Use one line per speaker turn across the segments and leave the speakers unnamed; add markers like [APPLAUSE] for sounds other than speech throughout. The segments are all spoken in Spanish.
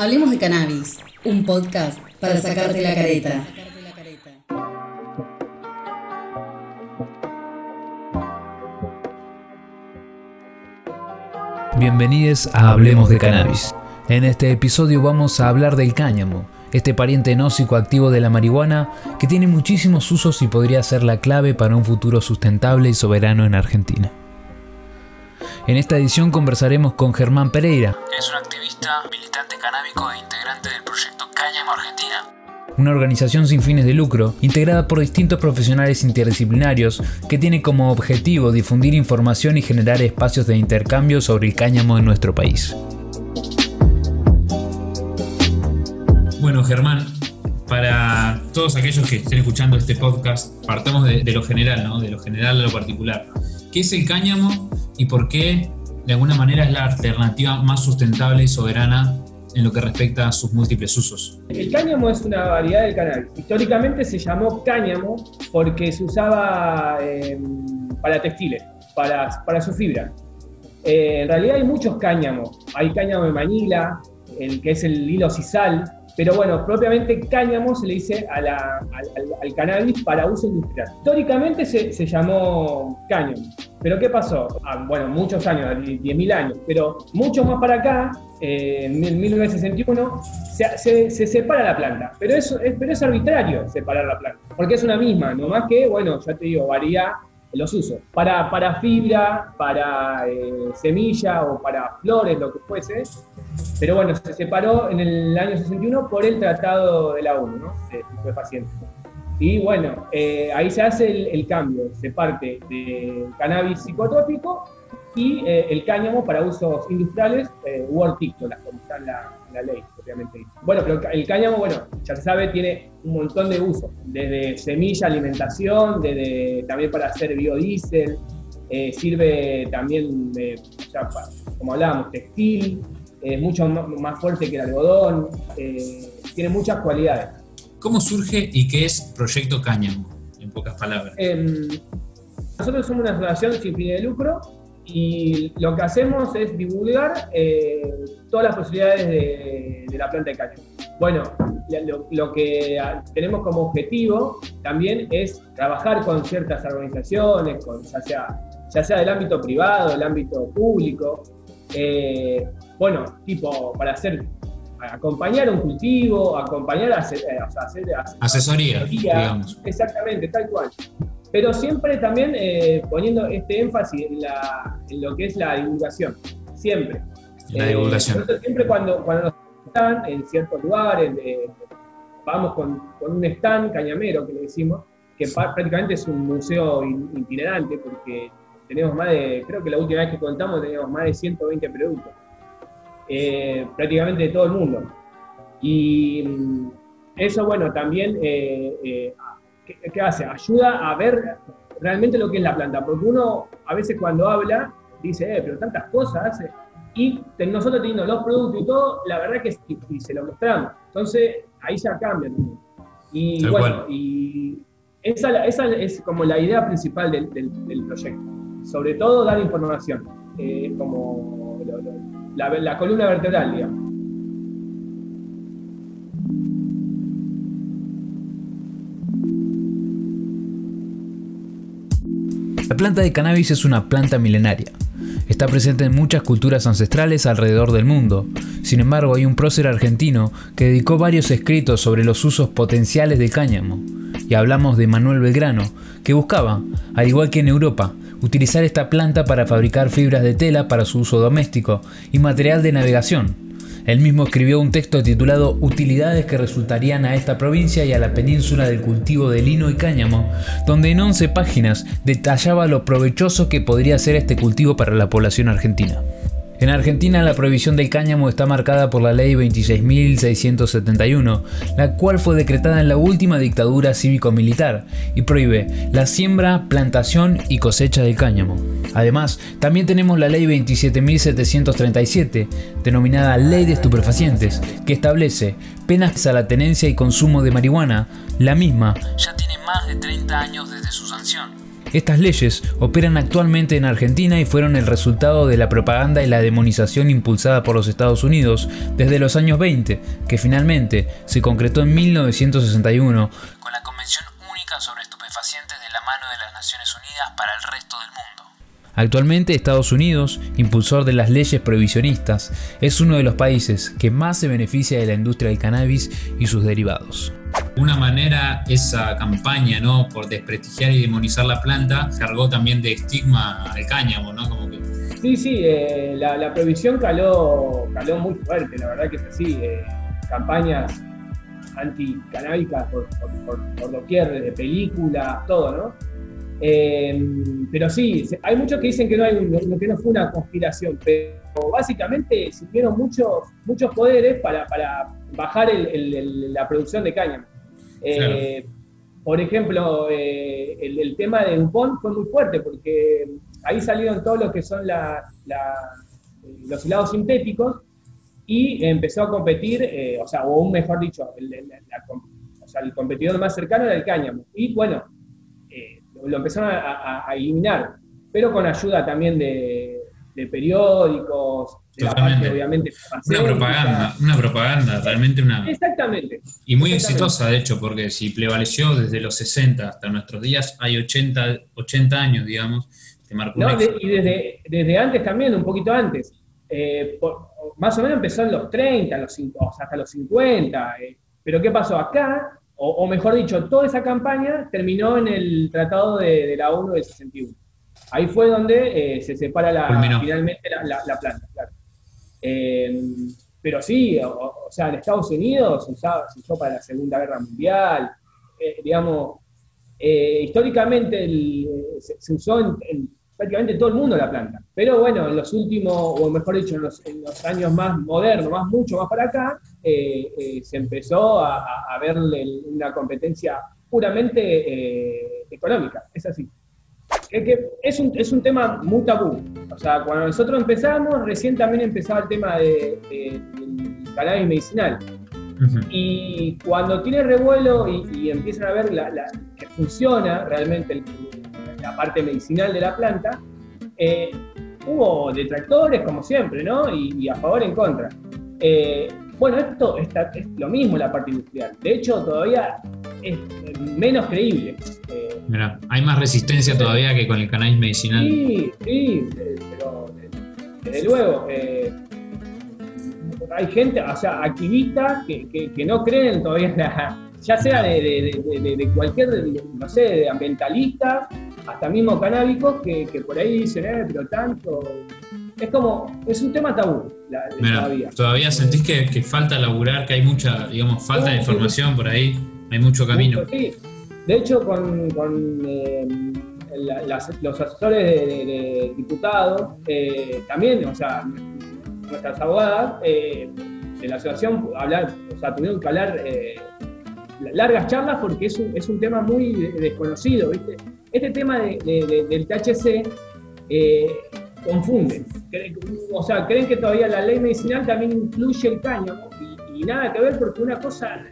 Hablemos de Cannabis, un podcast para sacarte la careta.
Bienvenidos a Hablemos de Cannabis. En este episodio vamos a hablar del cáñamo, este pariente no psicoactivo de la marihuana que tiene muchísimos usos y podría ser la clave para un futuro sustentable y soberano en Argentina. En esta edición conversaremos con Germán Pereira, es un activista, militante canábico e integrante del proyecto Cáñamo Argentina, una organización sin fines de lucro, integrada por distintos profesionales interdisciplinarios, que tiene como objetivo difundir información y generar espacios de intercambio sobre el cáñamo en nuestro país. Bueno, Germán, para todos aquellos que estén escuchando este podcast, partamos de, lo general, ¿no? De lo general a lo particular. ¿Qué es el cáñamo y por qué de alguna manera es la alternativa más sustentable y soberana en lo que respecta a sus múltiples usos.
El cáñamo es una variedad del cannabis. Históricamente se llamó cáñamo porque se usaba em, para textiles, para, para su fibra. Eh, en realidad hay muchos cáñamos. Hay cáñamo de Manila, el que es el hilo sisal, pero bueno, propiamente cáñamo se le dice al, cannabis para uso industrial. Históricamente se, se llamó cáñamo. Pero ¿qué pasó? Ah, bueno, muchos años, 10.000 años, pero mucho más para acá, eh, en 1961, se, se, separa la planta. Pero es, pero es arbitrario separar la planta, porque es una misma, no más que, bueno, ya te digo, varía los usos. Para, para fibra, para eh, semilla o para flores, lo que fuese. Pero bueno, se separó en el año 61 por el Tratado de la ONU, ¿no? De paciente. Y bueno, eh, ahí se hace el, cambio, se parte de cannabis psicotrópico y eh, el cáñamo para usos industriales eh, u hortícolas, como está en la, ley, obviamente. Bueno, pero el cáñamo, bueno, ya se sabe, tiene un montón de usos, desde semilla, alimentación, desde también para hacer biodiesel, eh, sirve también, ya, como hablábamos, textil, es mucho más fuerte que el algodón, tiene muchas cualidades.
¿Cómo surge y qué es Proyecto Cáñamo, en pocas palabras?
Em, nosotros somos una asociación sin fin de lucro y lo que hacemos es divulgar eh, todas las posibilidades de, la planta de cáñamo. Bueno, lo, que tenemos como objetivo también es trabajar con ciertas organizaciones, con, ya, sea, ya sea del ámbito privado, del ámbito público, eh, bueno, tipo para hacer acompañar un cultivo, acompañar a hacer, eh, hacer,
asesoría, digamos.
Exactamente, tal cual. Pero siempre también eh, poniendo este énfasis en, la, en, lo que es la divulgación. Siempre.
La divulgación.
Eh, siempre cuando, cuando nos están en ciertos lugares, vamos con, con, un stand cañamero que le decimos, que prácticamente es un museo itinerante porque tenemos más de, creo que la última vez que contamos teníamos más de 120 productos. Eh, prácticamente de todo el mundo. Y mm, eso, bueno, también, eh, eh, ¿qué, hace? Ayuda a ver realmente lo que es la planta, porque uno a veces cuando habla dice, pero tantas cosas hace. Y nosotros teniendo los productos y todo, la verdad que y se lo mostramos. Entonces, ahí ya cambia Y bueno, y esa, esa, es como la idea principal del, del, proyecto. Sobre todo dar información. como lo, la, columna vertebral, digamos.
Planta de cannabis es una planta milenaria. Está presente en muchas culturas ancestrales alrededor del mundo. Sin embargo, hay un prócer argentino que dedicó varios escritos sobre los usos potenciales del cáñamo. Y hablamos de Manuel Belgrano, que buscaba, al igual que en Europa, utilizar esta planta para fabricar fibras de tela para su uso doméstico y material de navegación. Él mismo escribió un texto titulado Utilidades que resultarían a esta provincia y a la península del cultivo de lino y cáñamo, donde en 11 páginas detallaba lo provechoso que podría ser este cultivo para la población argentina. En Argentina la prohibición del cáñamo está marcada por la ley 26.671, la cual fue decretada en la última dictadura cívico-militar y prohíbe la siembra, plantación y cosecha del cáñamo. Además, también tenemos la ley 27.737, denominada Ley de Estupefacientes, que establece penas a la tenencia y consumo de marihuana. La misma ya tiene más de 30 años desde su sanción. Estas leyes operan actualmente en Argentina y fueron el resultado de la propaganda y la demonización impulsada por los Estados Unidos desde los años 20, que finalmente se concretó en 1961 con la Convención Única sobre Estupefacientes de la mano de las Naciones Unidas para el resto del mundo. Actualmente Estados Unidos, impulsor de las leyes prohibicionistas, es uno de los países que más se beneficia de la industria del cannabis y sus derivados.
De una manera, esa campaña ¿no? por desprestigiar y demonizar la planta cargó también de estigma al cáñamo, ¿no? Como que...
Sí, sí, eh, la, prohibición caló, caló muy fuerte, la verdad que es así. Eh, campañas anticanábicas por, por, por, doquier, de películas, todo, ¿no? Eh, pero sí, hay muchos que dicen que no, hay, que no fue una conspiración, pero básicamente sirvieron muchos, muchos poderes para, bajar la producción de cáñamo. Eh, por ejemplo, eh, el, tema de Dupont fue muy fuerte porque ahí salieron todos los que son los helados sintéticos y empezó a competir, o sea, o un mejor dicho, el competidor más cercano era el cáñamo. Y bueno, lo empezaron a, eliminar, pero con ayuda también de, periódicos, la parte, obviamente.
Una propaganda, una propaganda, realmente una.
Exactamente.
Y muy exitosa, de hecho, porque si prevaleció desde los 60 hasta nuestros días, hay 80, 80 años, digamos,
que marcó no, Y desde, desde antes también, un poquito antes. Eh, más o menos empezó en los 30, los, hasta los 50. Eh, pero ¿qué pasó? Acá o, mejor dicho, toda esa campaña terminó en el Tratado de, la ONU del 61. Ahí fue donde eh, se separa finalmente la, planta, eh, pero sí, o, sea, en Estados Unidos se, usó para la Segunda Guerra Mundial, eh, digamos, históricamente se, usó en prácticamente todo el mundo la planta. Pero bueno, en los últimos, o mejor dicho, en los, años más modernos, más mucho más para acá, eh, eh, se empezó a, a, verle una competencia puramente eh, económica. Es así. Es, que es, un, es un tema muy tabú. O sea, cuando nosotros empezamos, recién también empezaba el tema de, del cannabis medicinal. Y cuando tiene revuelo y, empiezan a ver la, que funciona realmente el, la parte medicinal de la planta, eh, hubo detractores, como siempre, ¿no? Y, a favor y en contra. Eh, bueno, esto está, es lo mismo la parte industrial. De hecho, todavía es menos creíble.
Eh, Mira, hay más resistencia todavía que con el cannabis medicinal.
Sí, sí, pero desde luego. hay gente, o sea, activistas que, que, no creen todavía ya sea de, de, de cualquier, no sé, de ambientalista hasta mismo canábicos que, por ahí dicen, eh, pero tanto. Es como, es un tema tabú
todavía. ¿Todavía sentís que, falta laburar, que hay mucha, digamos, falta de información por ahí? Hay mucho camino.
sí. De hecho, con, eh, los asesores de, diputados, eh, también, o sea, nuestras abogadas de la asociación hablar, o sea, tuvieron que hablar largas charlas porque es un, es un tema muy desconocido, ¿viste? Este tema del THC eh, confunde. O sea, creen que todavía la ley medicinal también incluye el cáñamo y, nada que ver porque una cosa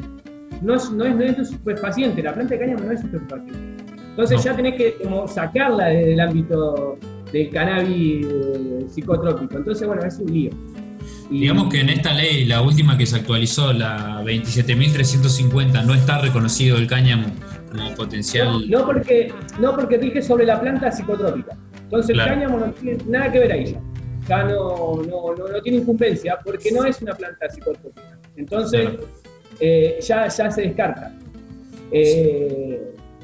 no es, no es, no es superfaciente, la planta de cáñamo no es superfaciente. Entonces ya tenés que como sacarla del ámbito del cannabis eh, psicotrópico. Entonces, bueno, es un lío.
Digamos que en esta ley, la última que se actualizó, la 27.350, no está reconocido el cáñamo como potencial.
No, porque, no porque dije sobre la planta psicotrópica. Entonces el cáñamo no tiene nada que ver ahí ya. Ya no, no, no, tiene incumbencia porque no es una planta psicotrópica. Entonces eh, ya, ya se descarta. Eh,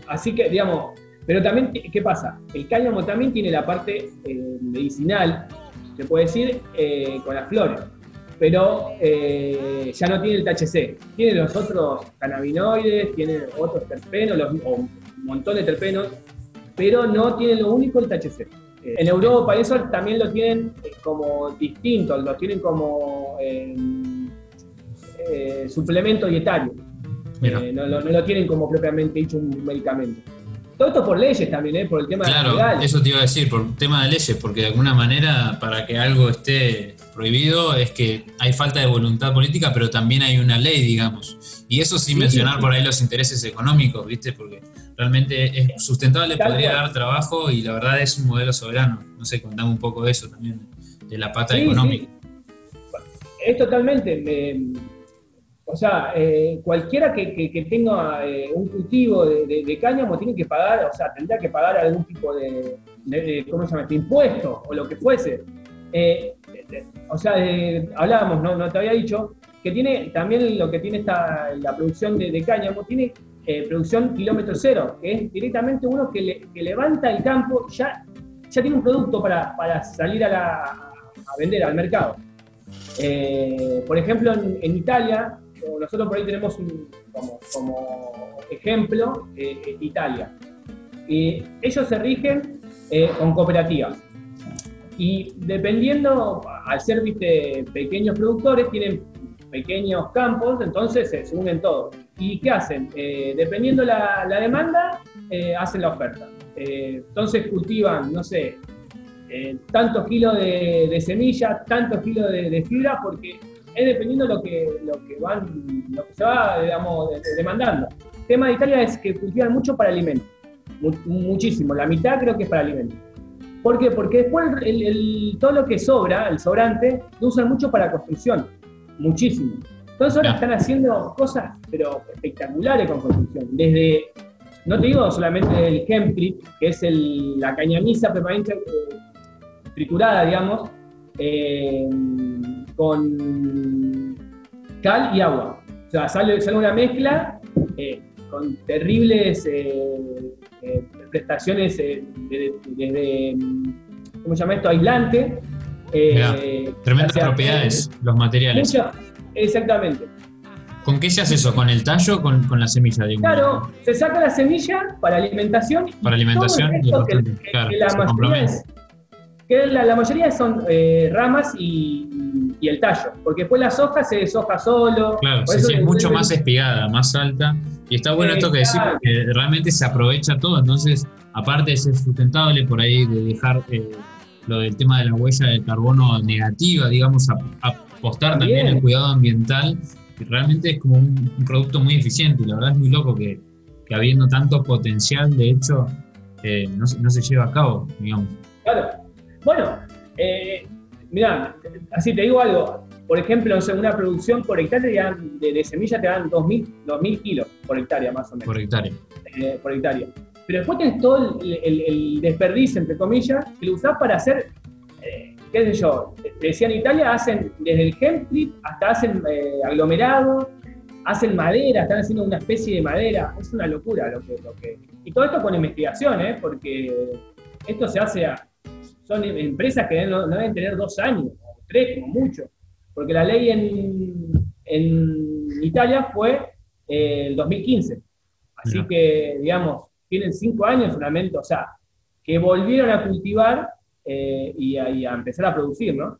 así que, digamos, pero también, ¿qué pasa? El cáñamo también tiene la parte eh, medicinal, se puede decir, con las flores pero ya no tiene el THC. Tiene los otros cannabinoides, tiene otros terpenos, o un montón de terpenos, pero no tiene lo único el THC. En Europa eso también lo tienen como distintos, lo tienen como suplemento dietario. No, lo tienen como propiamente dicho un medicamento. Todo esto por leyes también, ¿eh? por el tema
claro, Eso te iba a decir, por tema de leyes, porque de alguna manera para que algo esté prohibido es que hay falta de voluntad política, pero también hay una ley, digamos. Y eso sin mencionar por ahí los intereses económicos, ¿viste? Porque realmente es sustentable,
Tal
podría
cual.
dar trabajo y la verdad es un modelo soberano. No sé, contame un poco de eso también, de la pata
Sí,
económica.
Es totalmente. eh, o sea, eh, cualquiera que, tenga eh, un cultivo de, de- de cáñamo tiene que pagar, o sea, tendría que pagar algún tipo de, de- ¿cómo se llama? impuesto o lo que fuese. Eh, o sea, hablábamos, ¿no? no te había dicho, que tiene también lo que tiene esta, la producción de, cáñamo, tiene producción kilómetro cero, que es directamente uno que, le- que levanta el campo, ya, ya tiene un producto para, para salir a, la- vender al mercado. Por ejemplo, en, en Italia, nosotros por ahí tenemos un- como, ejemplo eh, eh, Italia. Y ellos se rigen eh, con cooperativas. Y dependiendo, al ser viste, pequeños productores, tienen pequeños campos, entonces se, unen todos. ¿Y qué hacen? Eh, dependiendo la, la demanda, eh, hacen la oferta. Eh, entonces cultivan, no sé, eh, tantos kilos de, de semilla, tantos kilos de fibra, porque es dependiendo lo que, lo que van, lo que se va, digamos, demandando. El tema de Italia es que cultivan mucho para alimentos, mu- muchísimo, la mitad creo que es para alimentos. ¿Por qué? Porque después el- el- todo lo que sobra, el sobrante, lo usan mucho para construcción, muchísimo. Entonces ahora están haciendo cosas, pero espectaculares con construcción. Desde, no te digo solamente el hempcrete, que es el- la cañaniza permanente eh, triturada, digamos, eh, con cal y agua. O sea, sale, sale una mezcla eh, con terribles eh, eh, prestaciones eh, de, de- de- ¿cómo se llama esto? Aislante.
Mirá, Tremendas propiedades, los materiales.
exactamente.
¿Con qué se hace eso? ¿Con el tallo o con, con la semilla? digamos?
Claro, se saca la semilla para alimentación.
Para alimentación
todo el
y
que,
bastante,
que-
claro,
que la mayoría es- que la, la mayoría son eh, ramas y, y el tallo, porque después las hojas se deshoja solo.
Claro, sí, es mucho más espigada, más alta. Y está bueno esto que decís porque realmente se aprovecha todo. Entonces, aparte de ser sustentable por ahí, de dejar eh, lo del tema de la huella de carbono negativa, digamos, a, a apostar también
También.
el cuidado ambiental, que realmente es como un, un producto muy eficiente. Y la verdad es muy loco que, que habiendo tanto potencial, de hecho, eh, no, se- no se lleva a cabo, digamos.
Claro. Bueno, eh, mirá, así te digo algo. Por ejemplo, en una producción por hectárea de, de semilla te dan 2.000 2.000 kilos por hectárea, más o menos.
Por hectárea.
eh, por hectárea. Pero después tenés todo el, el- el desperdicio, entre comillas, que lo usás para hacer, eh, qué sé yo, te decía en Italia, hacen desde el hempcrete hasta hacen eh, aglomerado, hacen madera, están haciendo una especie de madera. Es una locura lo que... Lo que y todo esto con investigación, ¿eh? porque esto se hace a... Son empresas que no, no deben tener dos años, o tres como mucho, porque la ley en, en Italia fue eh, el 2015. Así que, digamos, tienen cinco años solamente, o sea, que volvieron a cultivar eh, y, a, y a empezar a producir, ¿no?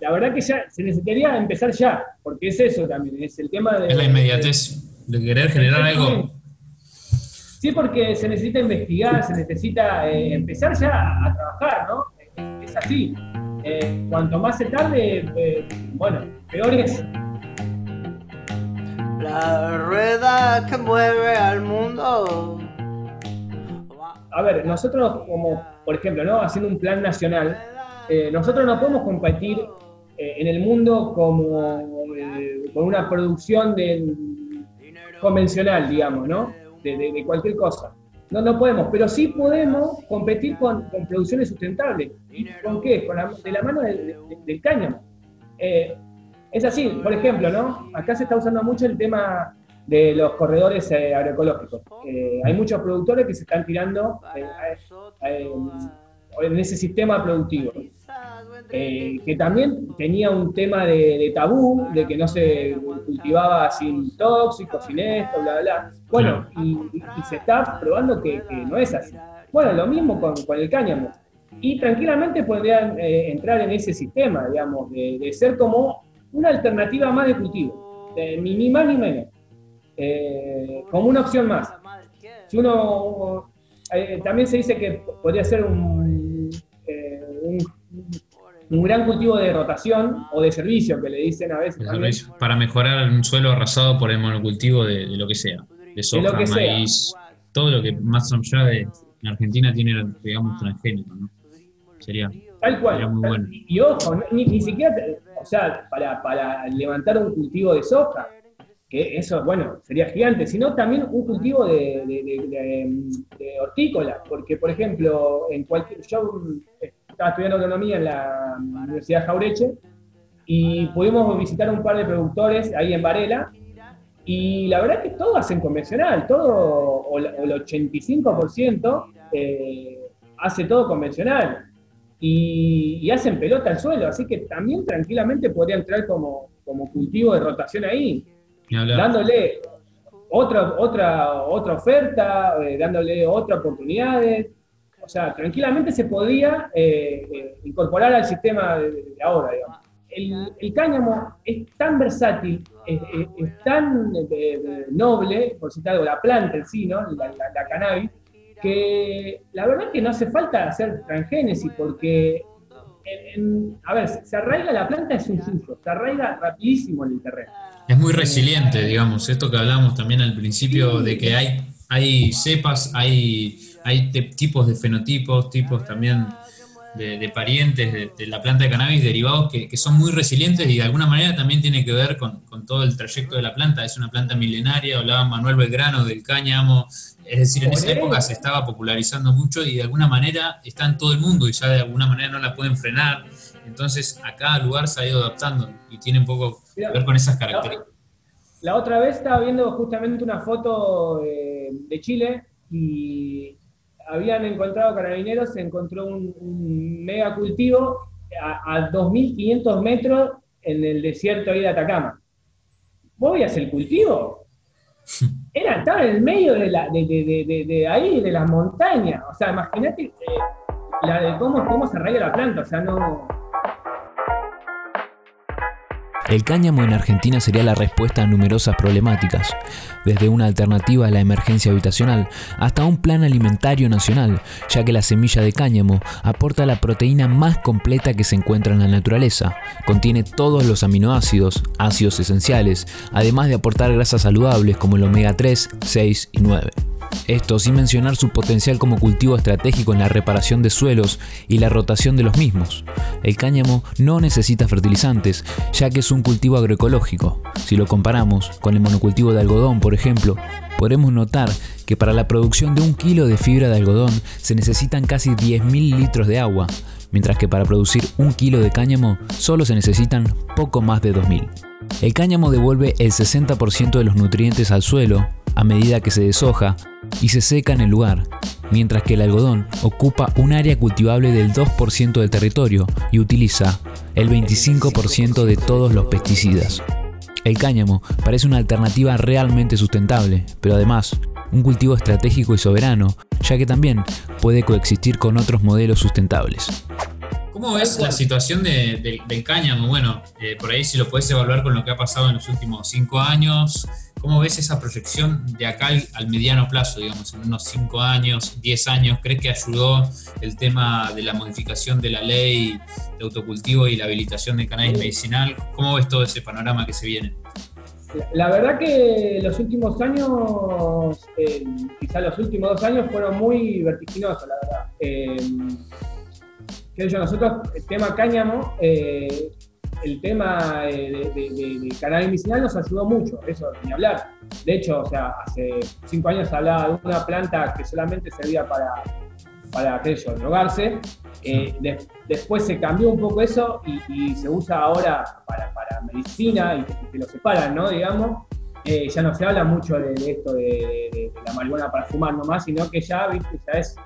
La verdad que ya se necesitaría empezar ya, porque es eso también, es el tema de...
Es la inmediatez de querer generar algo.
Sí, porque se necesita investigar, se necesita eh, empezar ya a, a trabajar, ¿no? Es, es así. Eh, cuanto más se tarde, eh, bueno, peor es.
La rueda que mueve al mundo.
A ver, nosotros como, por ejemplo, ¿no? Haciendo un plan nacional, nosotros no podemos competir en el mundo como con una producción de, convencional, digamos, ¿no? De, cualquier cosa. No, no podemos, pero sí podemos competir con, con producciones sustentables. ¿Y con qué? Con la- de la mano del, cáñamo. Eh, es así, por ejemplo, ¿no? Acá se está usando mucho el tema de los corredores eh, agroecológicos. Eh, hay muchos productores que se están tirando en ese sistema productivo eh, que también tenía un tema de, de tabú, de que no se cultivaba sin tóxicos, sin esto, bla, bla. Bueno, y, y se está probando que, que no es así. Bueno, lo mismo con, con el cáñamo. Y tranquilamente podrían eh, entrar en ese sistema, digamos, de, de ser como una alternativa más de cultivo, de ni, más ni menos, Eh, como una opción más. Si uno, eh, también se dice que podría ser un, un gran cultivo de rotación o de servicio, que le dicen a veces.
de
también.
para mejorar un suelo arrasado por el monocultivo de, de lo que sea, de soja,
que sea.
maíz. todo lo que más allá de en Argentina tiene, digamos, transgénico, ¿no? Sería,
Tal cual.
sería muy
tal-
bueno.
Y, y ojo, ni, ni siquiera, o sea, para, para levantar un cultivo de soja, que eso, bueno, sería gigante, sino también un cultivo de, de, de- de- de hortícola, porque, por ejemplo, en cualquier, yo mm, estaba estudiando agronomía en la Universidad Jaureche y pudimos visitar un par de productores ahí en Varela, y la verdad es que todo hacen convencional, todo, o, el 85% eh, hace todo convencional y, y hacen pelota al suelo, así que también tranquilamente podría entrar como, como cultivo de rotación ahí, dándole otra, otra, otra oferta, eh, dándole otras oportunidades. O sea, tranquilamente se podría eh, eh, incorporar al sistema de, de ahora, digamos. El, el cáñamo es tan versátil, es, es- es tan eh, noble, por citar algo, la planta en sí, ¿no? la, la- la cannabis, que la verdad es que no hace falta hacer transgénesis porque, en- en- a ver, se arraiga la planta es un suyo, se arraiga rapidísimo en el terreno.
Es muy resiliente, digamos, esto que hablamos también al principio, de que hay, hay cepas, hay, hay tipos de fenotipos, tipos también de, de parientes de, de la planta de cannabis derivados que, que son muy resilientes y de alguna manera también tiene que ver con, con todo el trayecto de la planta. Es una planta milenaria, hablaba Manuel Belgrano del cáñamo, es decir, en esa época se estaba popularizando mucho y de alguna manera está en todo el mundo y ya de alguna manera no la pueden frenar. Entonces a cada lugar se ha ido adaptando y tiene un poco que ver con esas características.
La otra vez estaba viendo justamente una foto eh, de Chile y habían encontrado carabineros, se encontró un, un mega cultivo a, a 2.500 metros en el desierto ahí de Atacama. ¿Vos veías el cultivo? [LAUGHS] Era, estaba en el medio de, la, de, de- de- de- de ahí, de las montañas. O sea, imagínate eh, cómo, cómo se arraiga la planta. O sea, no,
El cáñamo en Argentina sería la respuesta a numerosas problemáticas, desde una alternativa a la emergencia habitacional hasta un plan alimentario nacional, ya que la semilla de cáñamo aporta la proteína más completa que se encuentra en la naturaleza. Contiene todos los aminoácidos, ácidos esenciales, además de aportar grasas saludables como el omega 3, 6 y 9. Esto sin mencionar su potencial como cultivo estratégico en la reparación de suelos y la rotación de los mismos. El cáñamo no necesita fertilizantes, ya que es un cultivo agroecológico. Si lo comparamos con el monocultivo de algodón, por ejemplo, podremos notar que para la producción de un kilo de fibra de algodón se necesitan casi 10.000 litros de agua, mientras que para producir un kilo de cáñamo solo se necesitan poco más de 2.000. El cáñamo devuelve el 60% de los nutrientes al suelo a medida que se deshoja y se seca en el lugar, mientras que el algodón ocupa un área cultivable del 2% del territorio y utiliza el 25% de todos los pesticidas. El cáñamo parece una alternativa realmente sustentable, pero además un cultivo estratégico y soberano, ya que también puede coexistir con otros modelos sustentables.
¿Cómo ves la situación de- de- del cáñamo? Bueno, eh, por ahí si lo puedes evaluar con lo que ha pasado en los últimos cinco años, ¿cómo ves esa proyección de acá al, al mediano plazo, digamos, en unos cinco años, diez años? ¿Crees que ayudó el tema de la modificación de la ley de autocultivo y la habilitación de cannabis medicinal? ¿Cómo ves todo ese panorama que se viene?
La, la verdad que los últimos años, eh, quizá los últimos dos años fueron muy vertiginosos, la verdad. Eh, sé yo, nosotros, el tema cáñamo, eh, el tema eh, de, de, de- de cannabis medicinal nos ayudó mucho, eso ni hablar. De hecho, o sea, hace cinco años hablaba de una planta que solamente servía para, para yo, drogarse. Eh, de- después se cambió un poco eso y, y se usa ahora para, para medicina y que, que lo separan, ¿no? Digamos. Eh, ya no se habla mucho de, esto de, la marihuana para fumar nomás, sino que ya, viste, ya es,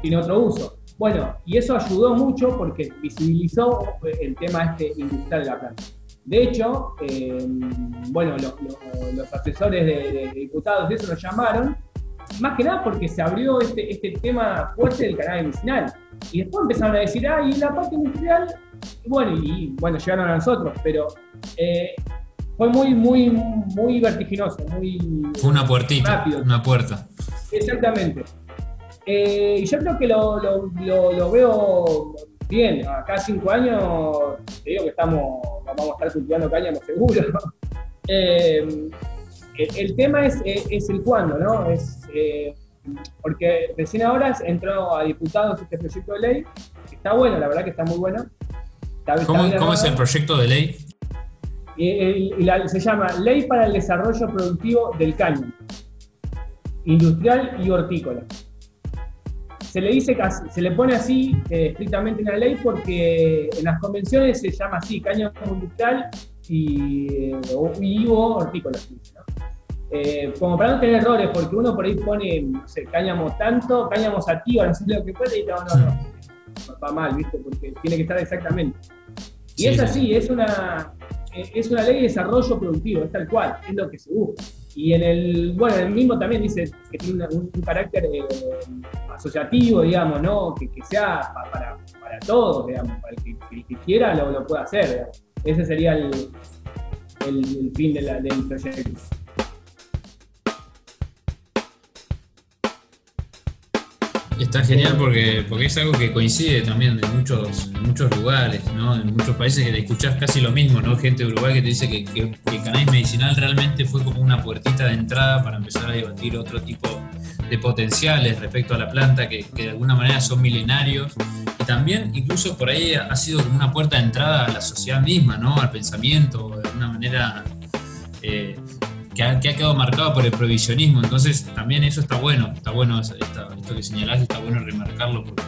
tiene otro uso. Bueno, y eso ayudó mucho porque visibilizó el tema este industrial de la planta. De hecho, eh, bueno, lo- lo- los asesores de, de diputados y eso nos llamaron, más que nada porque se abrió este, este tema fuerte del cannabis medicinal. Y después empezaron a decir, ah, y la parte industrial, y bueno, y, y, bueno, llegaron a nosotros, pero eh, fue muy, muy, muy vertiginoso, muy
Fue una puertita,
rápido.
una puerta.
Exactamente. Eh, y yo creo que lo, lo- lo- lo veo bien. Acá cinco años, te digo que estamos, vamos a estar cultivando cáñamo seguro. [LAUGHS] Eh, el, el tema es, es- es el cuándo, ¿no? Es, eh, porque recién ahora entró a diputados este proyecto de ley, está bueno, la verdad que está muy bueno. Está- está
¿Cómo, es el proyecto de ley?
El- la- se llama Ley para el Desarrollo Productivo del Cáñamo, Industrial y Hortícola. Se le dice así- se le pone así eh, estrictamente en la ley porque en las convenciones se llama así, cáñamo industrial y, eh, y o hortícola. ¿no? Eh, como para no tener errores, porque uno por ahí pone, no sé, cáñamo tanto, cáñamo sativa, no sé lo que puede, y no, no, no. Va mal, ¿viste? Porque tiene que estar exactamente. Y
Sí,
es
sí,
así, es una, es una ley de desarrollo productivo, es tal cual, es lo que se busca. Y en el, bueno, en el mismo también dice que tiene un, carácter eh, asociativo, digamos, ¿no? Que, que sea pa- para, para todos, digamos, para el que, el que quiera lo, lo pueda hacer, digamos. Ese sería el, el, fin de del proyecto.
Está genial porque, porque es algo que coincide también en muchos, en muchos lugares, ¿no? En muchos países que escuchás casi lo mismo, ¿no? Gente de Uruguay que te dice que, que, que el cannabis medicinal realmente fue como una puertita de entrada para empezar a debatir otro tipo de potenciales respecto a la planta que, que de alguna manera son milenarios. Y también incluso por ahí ha sido como una puerta de entrada a la sociedad misma, ¿no? Al pensamiento, de alguna manera... eh, que ha, que ha quedado marcado por el provisionismo. Entonces, también eso está bueno, está bueno esta- esto que señalás, está bueno remarcarlo, porque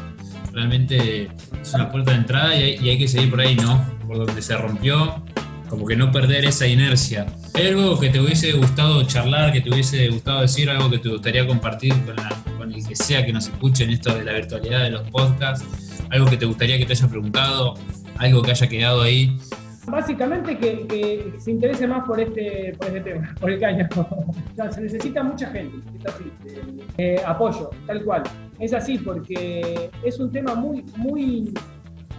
realmente es una puerta de entrada y hay, y hay que seguir por ahí, ¿no? Por donde se rompió, como que no perder esa inercia. ¿Hay algo que te hubiese gustado charlar, que te hubiese gustado decir, algo que te gustaría compartir con, la- con el que sea que nos escuche en esto de la virtualidad de los podcasts? ¿Algo que te gustaría que te haya preguntado? ¿Algo que haya quedado ahí?
Básicamente que, se interese más por este, por este tema, por el cáñamo. [LAUGHS] O sea, se necesita mucha gente, es así. eh, eh, apoyo, tal cual. Es así porque es un tema muy, muy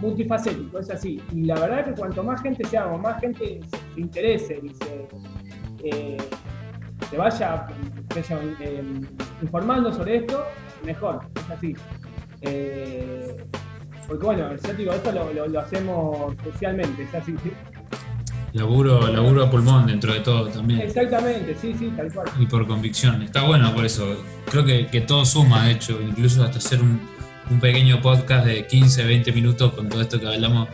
multifacético, es así. Y la verdad que cuanto más gente seamos, más gente se, se interese y se, eh, se vaya informando sobre esto, mejor, es así. Porque bueno, yo digo, esto lo, lo- lo hacemos socialmente, así.
Laburo, laburo a pulmón dentro de todo también.
Exactamente, sí, sí, tal cual.
y por convicción. Está bueno por eso. Creo que, que todo suma, de hecho, incluso hasta hacer un, un pequeño podcast de 15, 20 minutos con todo esto que hablamos,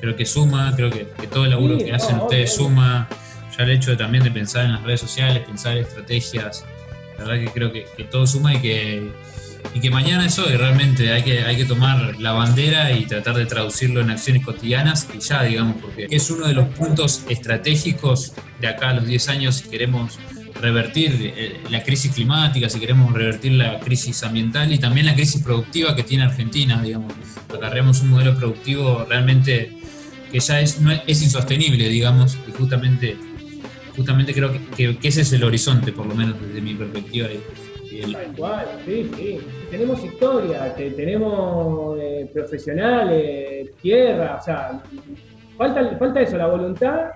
creo que suma, creo que, que todo el laburo
Sí,
que
no,
hacen ustedes suma. Ya el hecho de, también de pensar en las redes sociales, pensar estrategias, la verdad que creo que, que todo suma y que, y que mañana es hoy, realmente hay que, hay que tomar la bandera y tratar de traducirlo en acciones cotidianas y ya, digamos, porque es uno de los puntos estratégicos de acá a los 10 años si queremos revertir eh, la crisis climática, si queremos revertir la crisis ambiental y también la crisis productiva que tiene Argentina, digamos. Acarreamos un modelo productivo realmente que ya es, no es, insostenible, digamos, y justamente, justamente creo que, ese es el horizonte, por lo menos desde mi perspectiva.
Tal cual, sí, sí. Tenemos historia, te- tenemos eh, profesionales, tierra, o sea, falta, falta eso, la voluntad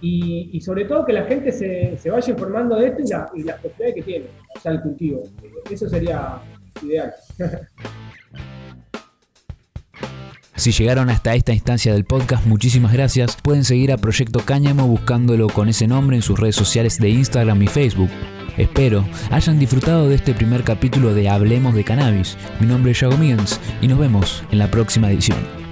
y, sobre todo que la gente se, se vaya informando de esto y, y las posibilidades que tiene, o sea, el cultivo. Eso sería ideal. [LAUGHS]
Si llegaron hasta esta instancia del podcast, muchísimas gracias. Pueden seguir a Proyecto Cáñamo buscándolo con ese nombre en sus redes sociales de Instagram y Facebook. Espero hayan disfrutado de este primer capítulo de Hablemos de Cannabis. Mi nombre es Yago Miens y nos vemos en la próxima edición.